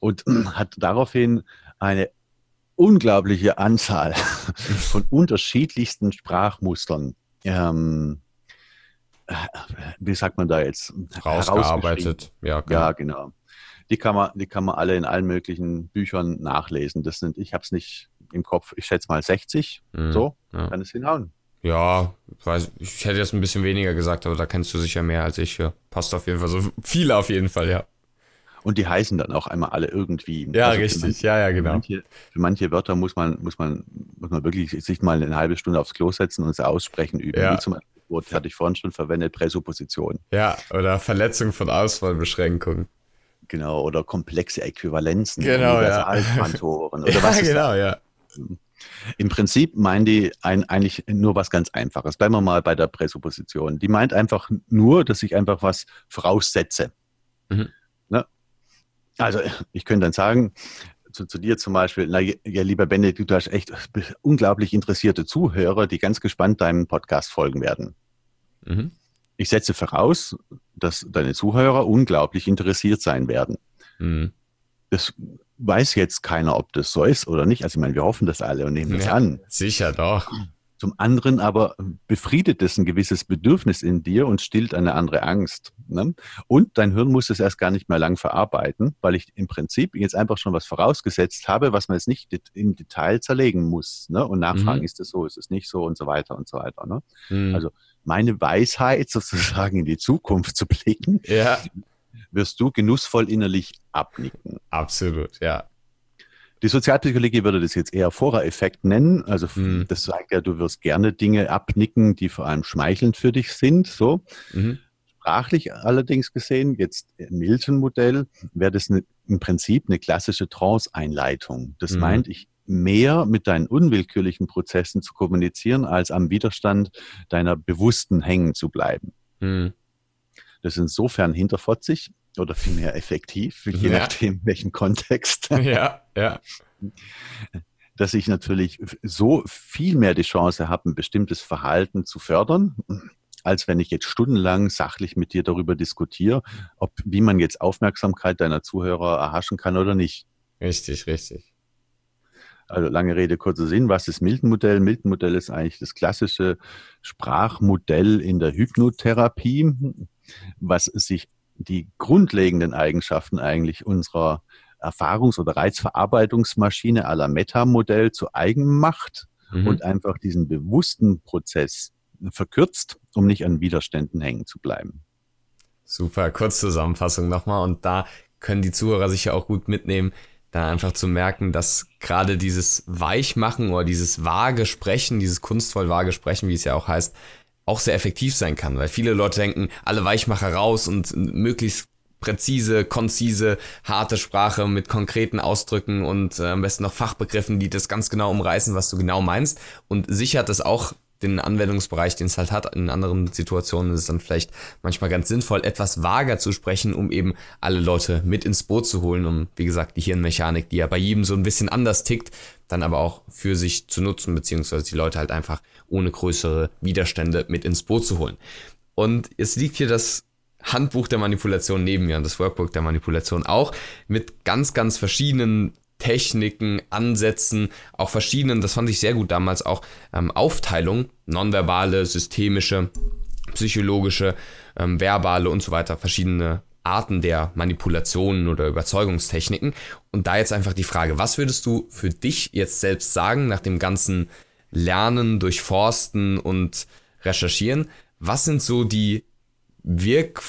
Und (clears throat) hat daraufhin eine unglaubliche Anzahl (laughs) von unterschiedlichsten Sprachmustern ähm, wie sagt man da jetzt? Rausgearbeitet. Ja, genau. ja, genau die kann man, die kann man alle in allen möglichen Büchern nachlesen. Das sind, ich habe es nicht im Kopf, ich schätze mal 60. Mhm, so, ja. kann es hinhauen. Ja, weiß, ich hätte jetzt ein bisschen weniger gesagt, aber da kennst du sicher mehr als ich. Ja. Passt auf jeden Fall so viele auf jeden Fall, ja. Und die heißen dann auch einmal alle irgendwie. Ja, also richtig, manche, ja, ja, genau. Für manche, für manche, Wörter muss man, muss man, muss man wirklich sich mal eine halbe Stunde aufs Klo setzen und sie aussprechen üben. Ja. Wie zum Beispiel, hatte ich vorhin schon verwendet, Präsupposition. Ja, oder Verletzung von Auswahlbeschränkungen. Genau, oder komplexe Äquivalenzen, genau, Universalquantoren ja. oder was. ja, genau, ja. (laughs) Im Prinzip meinen die ein, eigentlich nur was ganz Einfaches. Bleiben wir mal bei der Präsupposition. Die meint einfach nur, dass ich einfach was voraussetze. Mhm. Ne? Also ich könnte dann sagen, zu, zu, dir zum Beispiel, na ja, lieber Benedikt, du hast echt unglaublich interessierte Zuhörer, die ganz gespannt deinem Podcast folgen werden. Mhm. Ich setze voraus, dass deine Zuhörer unglaublich interessiert sein werden. Mhm. Das weiß jetzt keiner, ob das so ist oder nicht. Also ich meine, wir hoffen das alle und nehmen das ja, an. Sicher doch. Zum anderen aber befriedet es ein gewisses Bedürfnis in dir und stillt eine andere Angst. Ne? Und dein Hirn muss es erst gar nicht mehr lang verarbeiten, weil ich im Prinzip jetzt einfach schon was vorausgesetzt habe, was man jetzt nicht im Detail zerlegen muss ne? und nachfragen, mhm. ist es so, ist es nicht so und so weiter und so weiter. Ne? Mhm. Also meine Weisheit sozusagen in die Zukunft zu blicken, ja. wirst du genussvoll innerlich abnicken. Absolut, ja. Die Sozialpsychologie würde das jetzt eher Vorereffekt nennen. Also mhm. das sagt ja, du wirst gerne Dinge abnicken, die vor allem schmeichelnd für dich sind. So. Mhm. Sprachlich allerdings gesehen, jetzt im Milton-Modell, wäre das eine, im Prinzip eine klassische Trance-Einleitung. Das mhm. meint, ich mehr mit deinen unwillkürlichen Prozessen zu kommunizieren, als am Widerstand deiner bewussten hängen zu bleiben. Mhm. Das ist insofern hinterfotzig oder vielmehr effektiv, je ja. nachdem, welchen Kontext. (laughs) Ja, ja. (laughs) Dass ich natürlich so viel mehr die Chance habe, ein bestimmtes Verhalten zu fördern, als wenn ich jetzt stundenlang sachlich mit dir darüber diskutiere, ob, wie man jetzt Aufmerksamkeit deiner Zuhörer erhaschen kann oder nicht. Richtig, richtig. Also lange Rede, kurzer Sinn. Was ist Milton-Modell? Milton-Modell ist eigentlich das klassische Sprachmodell in der Hypnotherapie, was sich die grundlegenden Eigenschaften eigentlich unserer Erfahrungs- oder Reizverarbeitungsmaschine aller Meta-Modell zu eigen macht mhm. und einfach diesen bewussten Prozess verkürzt, um nicht an Widerständen hängen zu bleiben. Super, Kurzzusammenfassung nochmal und da können die Zuhörer sicher auch gut mitnehmen, da einfach zu merken, dass gerade dieses Weichmachen oder dieses vage Sprechen, dieses kunstvoll vage Sprechen, wie es ja auch heißt, auch sehr effektiv sein kann, weil viele Leute denken, alle Weichmacher raus und möglichst präzise, konzise, harte Sprache mit konkreten Ausdrücken und äh, am besten noch Fachbegriffen, die das ganz genau umreißen, was du genau meinst. Und sichert es auch den Anwendungsbereich, den es halt hat. In anderen Situationen ist es dann vielleicht manchmal ganz sinnvoll, etwas vager zu sprechen, um eben alle Leute mit ins Boot zu holen, um, wie gesagt, die Hirnmechanik, die ja bei jedem so ein bisschen anders tickt, dann aber auch für sich zu nutzen, beziehungsweise die Leute halt einfach ohne größere Widerstände mit ins Boot zu holen. Und es liegt hier das Handbuch der Manipulation neben mir und das Workbook der Manipulation auch mit ganz, ganz verschiedenen Techniken, Ansätzen, auch verschiedenen, das fand ich sehr gut damals auch, ähm, Aufteilung, nonverbale, systemische, psychologische, ähm, verbale und so weiter, verschiedene Arten der Manipulationen oder Überzeugungstechniken. Und da jetzt einfach die Frage, was würdest du für dich jetzt selbst sagen, nach dem ganzen Lernen, Durchforsten und Recherchieren? Was sind so die wirk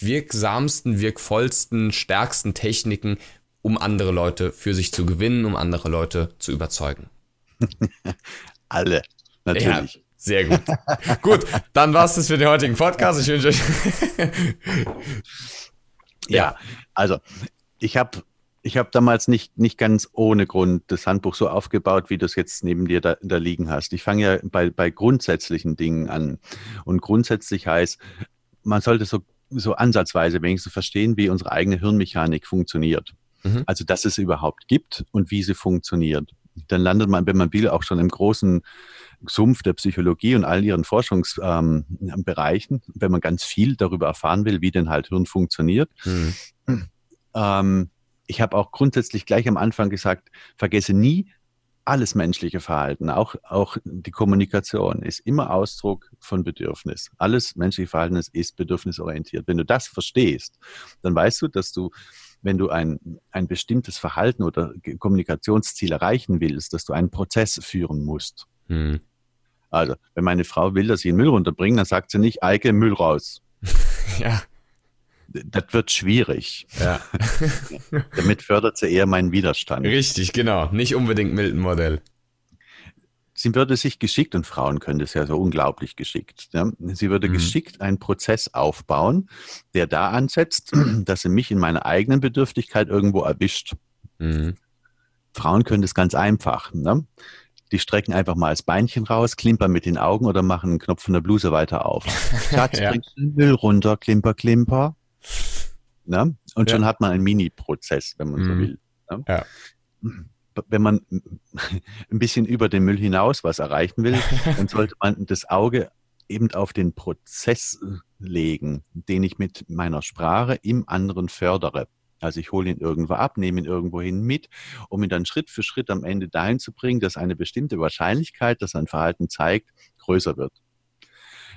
wirksamsten, wirkvollsten, stärksten Techniken, um andere Leute für sich zu gewinnen, um andere Leute zu überzeugen? (laughs) Alle, natürlich. Ja, sehr gut. gut, dann war es das für den heutigen Podcast. Ich wünsche euch. ja, also ich habe ich habe damals nicht, nicht ganz ohne Grund das Handbuch so aufgebaut, wie du es jetzt neben dir da, da liegen hast. Ich fange ja bei, bei grundsätzlichen Dingen an. Und grundsätzlich heißt, man sollte so, so ansatzweise wenigstens verstehen, wie unsere eigene Hirnmechanik funktioniert. Mhm. Also, dass es überhaupt gibt und wie sie funktioniert. Dann landet man, wenn man will, auch schon im großen Sumpf der Psychologie und all ihren Forschungsbereichen, ähm, wenn man ganz viel darüber erfahren will, wie denn halt Hirn funktioniert. Mhm. Ähm, ich habe auch grundsätzlich gleich am Anfang gesagt, vergesse nie, alles menschliche Verhalten, auch, auch die Kommunikation, ist immer Ausdruck von Bedürfnis. Alles menschliche Verhalten ist bedürfnisorientiert. Wenn du das verstehst, dann weißt du, dass du, wenn du ein, ein bestimmtes Verhalten oder Kommunikationsziel erreichen willst, dass du einen Prozess führen musst. Hm. Also, wenn meine Frau will, dass ich den Müll runterbringe, dann sagt sie nicht, Eike, Müll raus. (laughs) ja das wird schwierig. Ja. (laughs) Damit fördert sie eher meinen Widerstand. Richtig, genau. Nicht unbedingt Milton-Modell. Sie würde sich geschickt, und Frauen können das ja so unglaublich geschickt, ja? sie würde mhm. geschickt einen Prozess aufbauen, der da ansetzt, (clears throat) dass sie mich in meiner eigenen Bedürftigkeit irgendwo erwischt. Mhm. Frauen können das ganz einfach. Ne? Die strecken einfach mal das Beinchen raus, klimpern mit den Augen oder machen einen Knopf von der Bluse weiter auf. (laughs) Schatz, ja. bringst den Müll runter, klimper, klimper. Ne? Und ja. schon hat man einen Mini-Prozess, wenn man mhm. so will. Ne? Ja. (clears throat) Wenn man ein bisschen über den Müll hinaus was erreichen will, dann (laughs) sollte man das Auge eben auf den Prozess legen, den ich mit meiner Sprache im anderen fördere. Also ich hole ihn irgendwo ab, nehme ihn irgendwohin mit, um ihn dann Schritt für Schritt am Ende dahin zu bringen, dass eine bestimmte Wahrscheinlichkeit, dass ein Verhalten zeigt, größer wird.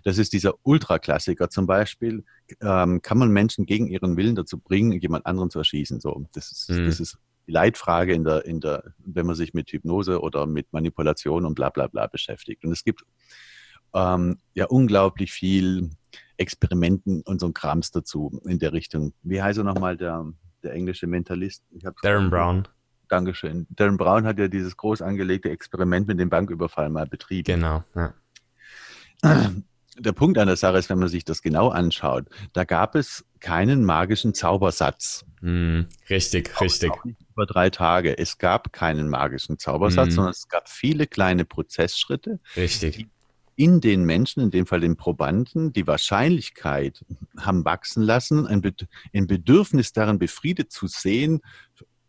Das ist dieser Ultraklassiker zum Beispiel. Ähm, kann man Menschen gegen ihren Willen dazu bringen, jemand anderen zu erschießen? So, das ist, mhm. das ist die Leitfrage in der, in der, wenn man sich mit Hypnose oder mit Manipulation und bla bla bla beschäftigt. Und es gibt ähm, ja unglaublich viel Experimenten und so ein Krams dazu in der Richtung. Wie heißt er nochmal, der, der englische Mentalist? Darren Brown. Dankeschön. Darren Brown hat ja dieses groß angelegte Experiment mit dem Banküberfall mal betrieben. Genau. Ja der Punkt an der Sache ist, wenn man sich das genau anschaut, da gab es keinen magischen Zaubersatz. Mm, richtig, auch, richtig. Auch nicht über drei Tage. Es gab keinen magischen Zaubersatz, mm. sondern es gab viele kleine Prozessschritte, richtig. die in den Menschen, in dem Fall den Probanden, die Wahrscheinlichkeit haben wachsen lassen, ein, Bed ein Bedürfnis darin befriedet zu sehen,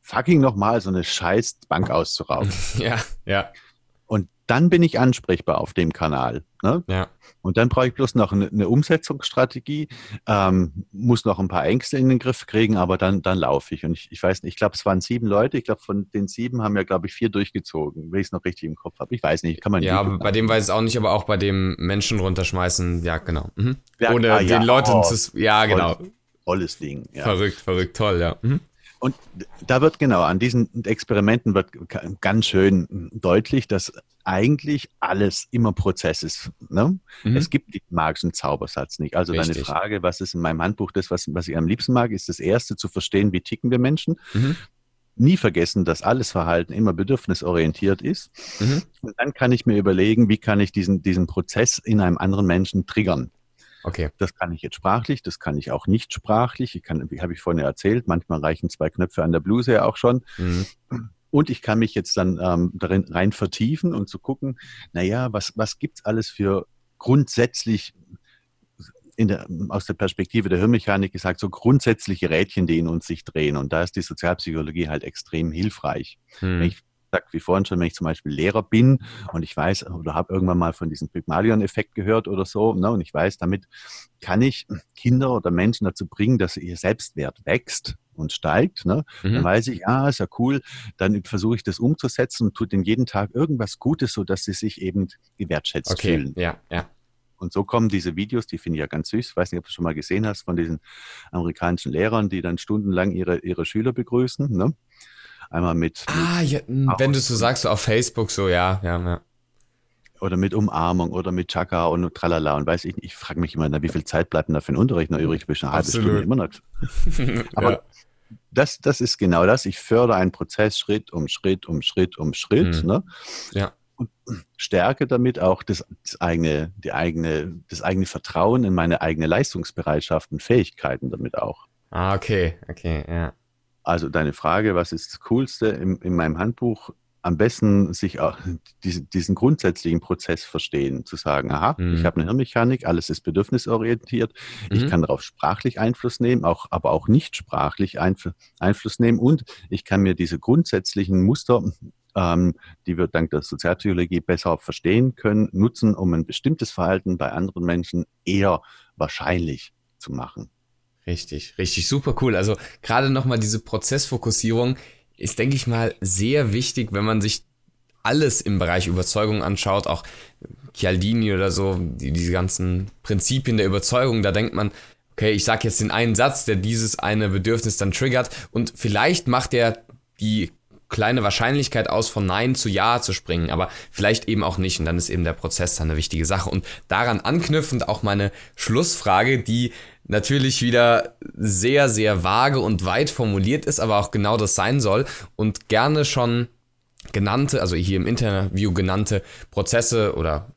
fucking nochmal so eine scheiß Bank auszurauben. (laughs) ja, ja. Und dann bin ich ansprechbar auf dem Kanal. Ne? Ja. Und dann brauche ich bloß noch eine, eine Umsetzungsstrategie, ähm, muss noch ein paar Ängste in den Griff kriegen, aber dann, dann laufe ich. Und ich, ich weiß nicht, ich glaube, es waren sieben Leute. Ich glaube, von den sieben haben ja, glaube ich, vier durchgezogen, wenn ich es noch richtig im Kopf habe. Ich weiß nicht, kann man Ja, bei dem weiß ich es auch nicht, aber auch bei dem Menschen runterschmeißen, ja, genau. Mhm. Ja, Ohne ah, ja, den Leuten oh, zu. Ja, genau. Tolles Ding. Ja. Verrückt, verrückt, toll, ja. Mhm. Und da wird genau, an diesen Experimenten wird ganz schön deutlich, dass eigentlich alles immer Prozess ist. Ne? Mhm. Es gibt den magischen Zaubersatz nicht. Also Richtig. deine Frage, was ist in meinem Handbuch das, was, was ich am liebsten mag, ist das erste zu verstehen, wie ticken wir Menschen. Mhm. Nie vergessen, dass alles Verhalten immer bedürfnisorientiert ist. Mhm. Und dann kann ich mir überlegen, wie kann ich diesen, diesen Prozess in einem anderen Menschen triggern. Okay. Das kann ich jetzt sprachlich, das kann ich auch nicht sprachlich. Ich kann, wie habe ich vorhin erzählt, manchmal reichen zwei Knöpfe an der Bluse ja auch schon. Mhm. Und ich kann mich jetzt dann ähm, darin rein vertiefen und zu gucken, naja, was, was gibt's alles für grundsätzlich in der, aus der Perspektive der Hirnmechanik gesagt, so grundsätzliche Rädchen, die in uns sich drehen. Und da ist die Sozialpsychologie halt extrem hilfreich. Hm. Wenn ich gesagt, wie vorhin schon, wenn ich zum Beispiel Lehrer bin und ich weiß oder habe irgendwann mal von diesem Pygmalion-Effekt gehört oder so, ne, und ich weiß, damit kann ich Kinder oder Menschen dazu bringen, dass ihr Selbstwert wächst und steigt, ne, mhm. dann weiß ich, ja, ist ja cool, dann versuche ich das umzusetzen und tue denen jeden Tag irgendwas Gutes, so dass sie sich eben gewertschätzt okay. fühlen. Ja, ja. Und so kommen diese Videos, die finde ich ja ganz süß. Ich weiß nicht, ob du schon mal gesehen hast, von diesen amerikanischen Lehrern, die dann stundenlang ihre, ihre Schüler begrüßen. Ne? Einmal mit. Ah, ja, hm, wenn du so sagst, auf Facebook, so, ja, ja, ja. Oder mit Umarmung oder mit Chaka und Tralala und weiß ich nicht. Ich frage mich immer, na, wie viel Zeit bleibt denn da für den Unterricht noch übrig? Bis eine halbe Stunde immer noch. (laughs) Aber ja. das, das ist genau das. Ich fördere einen Prozess Schritt um Schritt um Schritt um Schritt. Mhm. Ne? Ja. Und stärke damit auch das, das, eigene, die eigene, das eigene Vertrauen in meine eigene Leistungsbereitschaft und Fähigkeiten damit auch. Ah, okay, okay, ja. Also deine Frage, was ist das Coolste in, in meinem Handbuch? Am besten sich auch (laughs) diesen, diesen grundsätzlichen Prozess verstehen, zu sagen, aha, mhm. ich habe eine Hirnmechanik, alles ist bedürfnisorientiert, mhm. ich kann darauf sprachlich Einfluss nehmen, auch, aber auch nicht sprachlich Einf Einfluss nehmen und ich kann mir diese grundsätzlichen Muster ähm, die wir dank der Sozialpsychologie besser verstehen können, nutzen, um ein bestimmtes Verhalten bei anderen Menschen eher wahrscheinlich zu machen. Richtig, richtig, super cool. Also gerade nochmal diese Prozessfokussierung ist, denke ich mal, sehr wichtig, wenn man sich alles im Bereich Überzeugung anschaut, auch Chialdini oder so, die, diese ganzen Prinzipien der Überzeugung, da denkt man, okay, ich sage jetzt den einen Satz, der dieses eine Bedürfnis dann triggert und vielleicht macht er die kleine Wahrscheinlichkeit aus, von Nein zu Ja zu springen, aber vielleicht eben auch nicht. Und dann ist eben der Prozess dann eine wichtige Sache. Und daran anknüpfend auch meine Schlussfrage, die natürlich wieder sehr, sehr vage und weit formuliert ist, aber auch genau das sein soll. Und gerne schon genannte, also hier im Interview genannte Prozesse oder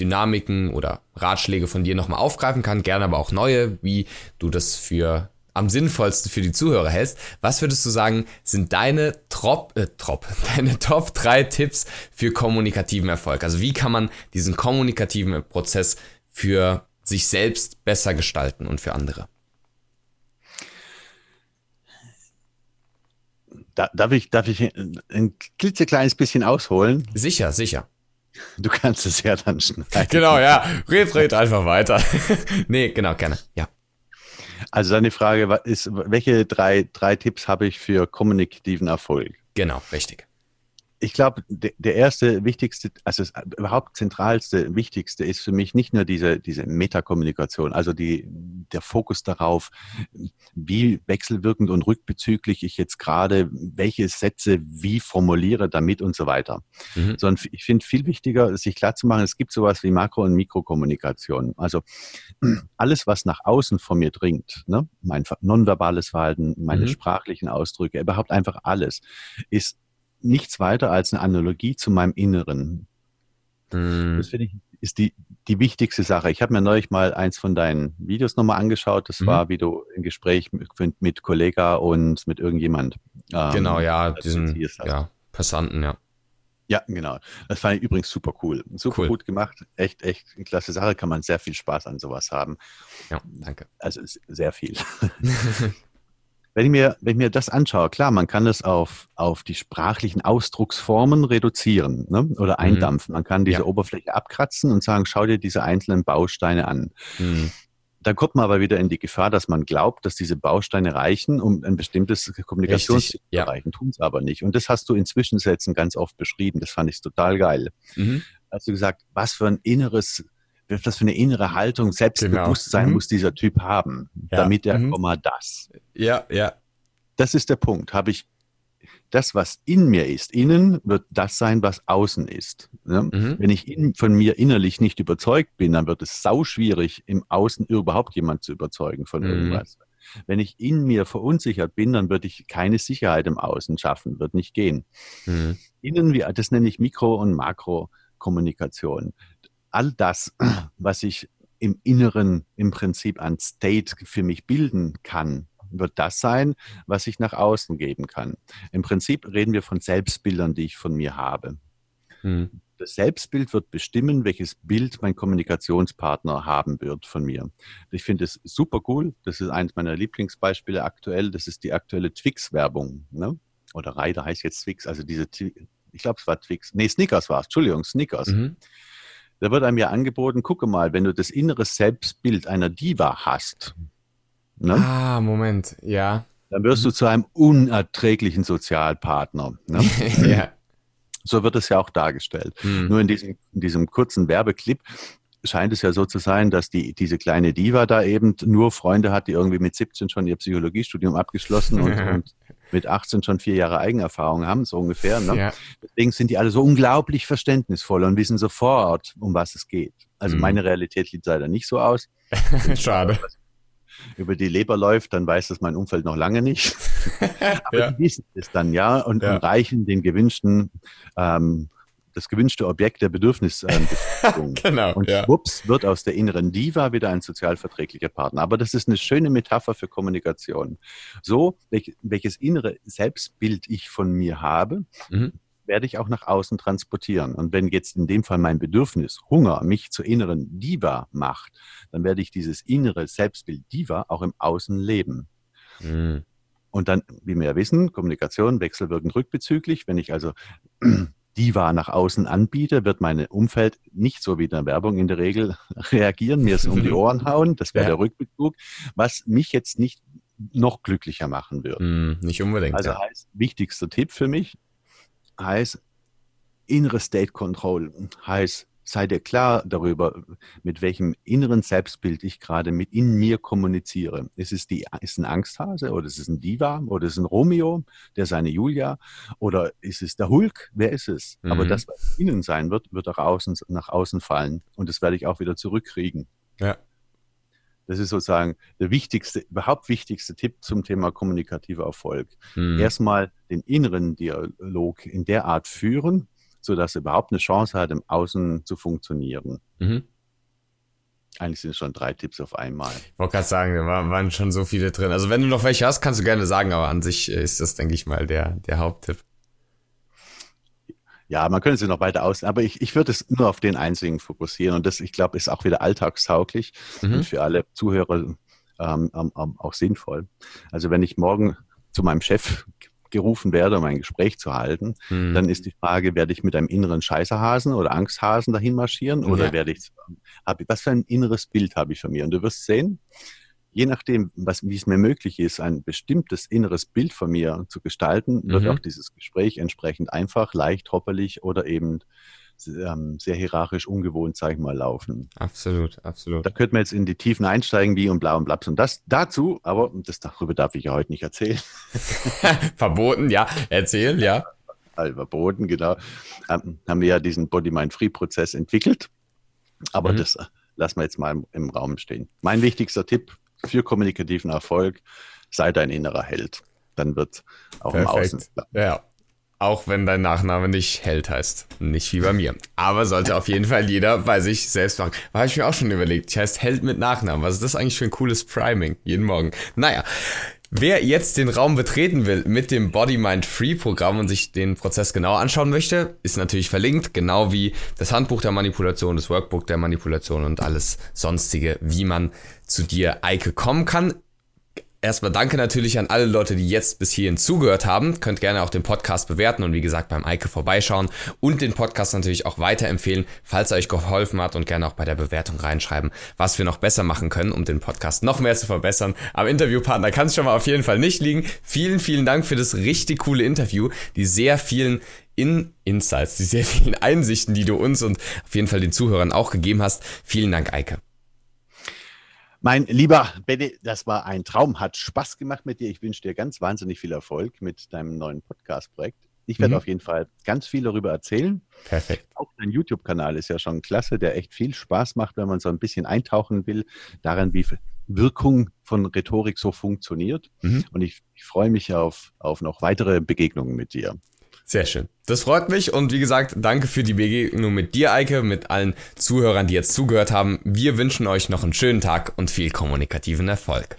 Dynamiken oder Ratschläge von dir nochmal aufgreifen kann, gerne aber auch neue, wie du das für am sinnvollsten für die Zuhörer hältst. Was würdest du sagen, sind deine Trop, äh, Trop, (laughs) deine Top 3 Tipps für kommunikativen Erfolg? Also wie kann man diesen kommunikativen Prozess für sich selbst besser gestalten und für andere? Da, darf, ich, darf ich ein klitzekleines bisschen ausholen? Sicher, sicher. Du kannst es ja dann schneiden. (laughs) Genau, ja. Red, red einfach weiter. (laughs) nee, genau, gerne. Ja. Also deine Frage ist, welche drei, drei Tipps habe ich für kommunikativen Erfolg? Genau, richtig ich glaube, der erste wichtigste, also das überhaupt zentralste, wichtigste ist für mich nicht nur diese, diese Metakommunikation, also die, der Fokus darauf, wie wechselwirkend und rückbezüglich ich jetzt gerade welche Sätze wie formuliere damit und so weiter. Mhm. Sondern ich finde viel wichtiger, sich klar zu machen, es gibt sowas wie Makro- und Mikrokommunikation. Also (clears throat) alles, was nach außen von mir dringt, ne? mein nonverbales Verhalten, meine mhm. sprachlichen Ausdrücke, überhaupt einfach alles, ist nichts weiter als eine Analogie zu meinem Inneren. Mhm. Das finde ich ist die, die wichtigste Sache. Ich habe mir neulich mal eins von deinen Videos nochmal angeschaut. Das mhm. war, wie du im Gespräch mit, mit Kollega und mit irgendjemand. Ähm, genau, ja, diesen ja, Passanten, ja. Ja, genau. Das fand ich übrigens super cool. Super cool. gut gemacht. Echt, echt eine klasse Sache. Kann man sehr viel Spaß an sowas haben. Ja, danke. Also sehr viel. (laughs) Wenn ich mir, wenn ich mir das anschaue, klar, man kann das auf, auf die sprachlichen Ausdrucksformen reduzieren ne? oder mhm. eindampfen. Man kann diese ja. Oberfläche abkratzen und sagen, schau dir diese einzelnen Bausteine an. Mhm. Da kommt man aber wieder in die Gefahr, dass man glaubt, dass diese Bausteine reichen, um ein bestimmtes Kommunikationsziel zu erreichen, tun es aber nicht. Und das hast du in Zwischensätzen ganz oft beschrieben. Das fand ich total geil. Mhm. Hast du gesagt, was für ein inneres was für eine innere Haltung, Selbstbewusstsein genau. muss dieser Typ haben, ja. damit er mhm. Komma das. Ja, ja. Das ist der Punkt. Habe ich das, was in mir ist, innen wird das sein, was außen ist. Ne? Mhm. Wenn ich in, von mir innerlich nicht überzeugt bin, dann wird es sau schwierig, im Außen überhaupt jemand zu überzeugen von mhm. irgendwas. Wenn ich in mir verunsichert bin, dann würde ich keine Sicherheit im Außen schaffen, wird nicht gehen. Mhm. Innen, das nenne ich Mikro- und Makrokommunikation. All das, was ich im Inneren im Prinzip an State für mich bilden kann, wird das sein, was ich nach außen geben kann. Im Prinzip reden wir von Selbstbildern, die ich von mir habe. Hm. Das Selbstbild wird bestimmen, welches Bild mein Kommunikationspartner haben wird von mir. Ich finde es super cool. Das ist eines meiner Lieblingsbeispiele aktuell. Das ist die aktuelle Twix-Werbung. Ne? Oder Reiter heißt jetzt Twix. Also diese, ich glaube, es war Twix. Nee, Snickers war es. Entschuldigung, Snickers. Mhm. Da wird einem ja angeboten, gucke mal, wenn du das innere Selbstbild einer Diva hast, Ne? Ah, Moment, ja. Dann wirst du zu einem unerträglichen Sozialpartner. Ne? (laughs) ja. So wird es ja auch dargestellt. Hm. Nur in diesem, in diesem kurzen Werbeclip scheint es ja so zu sein, dass die, diese kleine Diva da eben nur Freunde hat, die irgendwie mit 17 schon ihr Psychologiestudium abgeschlossen und, und mit 18 schon vier Jahre Eigenerfahrung haben, so ungefähr. Ne? Ja. Deswegen sind die alle so unglaublich verständnisvoll und wissen sofort, um was es geht. Also mhm. meine Realität sieht leider nicht so aus. (laughs) Schade über die Leber läuft, dann weiß das mein Umfeld noch lange nicht. (laughs) Aber ja. die wissen es dann, ja, und, ja. und reichen den gewünschten, ähm, das gewünschte Objekt der Bedürfnisbefriedigung. (laughs) genau, und ja. schwupps wird aus der inneren Diva wieder ein sozialverträglicher Partner. Aber das ist eine schöne Metapher für Kommunikation. So, welches innere Selbstbild ich von mir habe, mhm werde ich auch nach außen transportieren. Und wenn jetzt in dem Fall mein Bedürfnis Hunger mich zur inneren Diva macht, dann werde ich dieses innere Selbstbild Diva auch im Außen leben. Mhm. Und dann, wie wir ja wissen, Kommunikation wechselwirkend rückbezüglich. Wenn ich also Diva nach außen anbiete, wird mein Umfeld nicht so wie in der Werbung in der Regel (laughs) reagieren, mir es um die Ohren hauen. Das wäre ja. der Rückbezug, was mich jetzt nicht noch glücklicher machen würde. Mm, nicht unbedingt. Also ja. heißt, wichtigster Tipp für mich, heißt innere State Control, heißt sei dir klar darüber, mit welchem inneren Selbstbild ich gerade mit in mir kommuniziere. Ist es die, ist ein Angsthase oder ist es ein Diva oder ist es ein Romeo, der seine Julia oder ist es der Hulk? Wer ist es? Mhm. Aber das, was innen sein wird, wird auch außen, nach außen fallen und das werde ich auch wieder zurückkriegen. Ja. Das ist sozusagen der wichtigste, überhaupt wichtigste Tipp zum Thema kommunikativer Erfolg. Mhm. Erstmal den inneren Dialog in der Art führen, sodass er überhaupt eine Chance hat, im Außen zu funktionieren. Mhm. Eigentlich sind es schon drei Tipps auf einmal. Ich wollte gerade sagen, da waren schon so viele drin. Also wenn du noch welche hast, kannst du gerne sagen, aber an sich ist das, denke ich mal, der, der Haupttipp. Ja, man könnte sie noch weiter aus, aber ich, ich würde es nur auf den einzigen fokussieren und das, ich glaube, ist auch wieder alltagstauglich mhm. und für alle Zuhörer ähm, ähm, auch sinnvoll. Also wenn ich morgen zu meinem Chef gerufen werde, um ein Gespräch zu halten, mhm. dann ist die Frage, werde ich mit einem inneren Scheißerhasen oder Angsthasen dahin marschieren oder ja. werde ich, hab, was für ein inneres Bild habe ich von mir? Und du wirst sehen, je nachdem, was, wie es mir möglich ist, ein bestimmtes inneres Bild von mir zu gestalten, wird mhm. auch dieses Gespräch entsprechend einfach, leicht, hopperlich oder eben ähm, sehr hierarchisch ungewohnt, sag ich mal, laufen. Absolut, absolut. Da könnte man jetzt in die Tiefen einsteigen, wie und bla und blaps und das dazu, aber das darüber darf ich ja heute nicht erzählen. (laughs) Verboten, ja, erzählen, ja. (laughs) Verboten, genau. Ähm, haben wir ja diesen Body-Mind-Free-Prozess entwickelt, aber mhm. das lassen wir jetzt mal im, im Raum stehen. Mein wichtigster Tipp für kommunikativen Erfolg, sei dein innerer Held. Dann wird auch Perfekt. im Außen. Ja. Auch wenn dein Nachname nicht Held heißt. Nicht wie bei mir. Aber sollte auf jeden Fall jeder bei sich selbst machen. Habe ich mir auch schon überlegt. Ich heiße Held mit Nachnamen. Was ist das eigentlich für ein cooles Priming? Jeden Morgen. Naja. Wer jetzt den Raum betreten will mit dem Body Mind Free Programm und sich den Prozess genau anschauen möchte, ist natürlich verlinkt, genau wie das Handbuch der Manipulation, das Workbook der Manipulation und alles sonstige, wie man zu dir, Eike, kommen kann. Erstmal danke natürlich an alle Leute, die jetzt bis hierhin zugehört haben. Könnt gerne auch den Podcast bewerten und wie gesagt beim Eike vorbeischauen und den Podcast natürlich auch weiterempfehlen, falls er euch geholfen hat und gerne auch bei der Bewertung reinschreiben, was wir noch besser machen können, um den Podcast noch mehr zu verbessern. Am Interviewpartner kann es schon mal auf jeden Fall nicht liegen. Vielen, vielen Dank für das richtig coole Interview, die sehr vielen in Insights, die sehr vielen Einsichten, die du uns und auf jeden Fall den Zuhörern auch gegeben hast. Vielen Dank, Eike. Mein lieber Benny, das war ein Traum, hat Spaß gemacht mit dir. Ich wünsche dir ganz wahnsinnig viel Erfolg mit deinem neuen Podcast-Projekt. Ich werde mhm. auf jeden Fall ganz viel darüber erzählen. Perfekt. Auch dein YouTube-Kanal ist ja schon klasse, der echt viel Spaß macht, wenn man so ein bisschen eintauchen will, daran, wie Wirkung von Rhetorik so funktioniert. Mhm. Und ich, ich freue mich auf, auf noch weitere Begegnungen mit dir. Sehr schön. Das freut mich und wie gesagt, danke für die Begegnung mit dir, Eike, mit allen Zuhörern, die jetzt zugehört haben. Wir wünschen euch noch einen schönen Tag und viel kommunikativen Erfolg.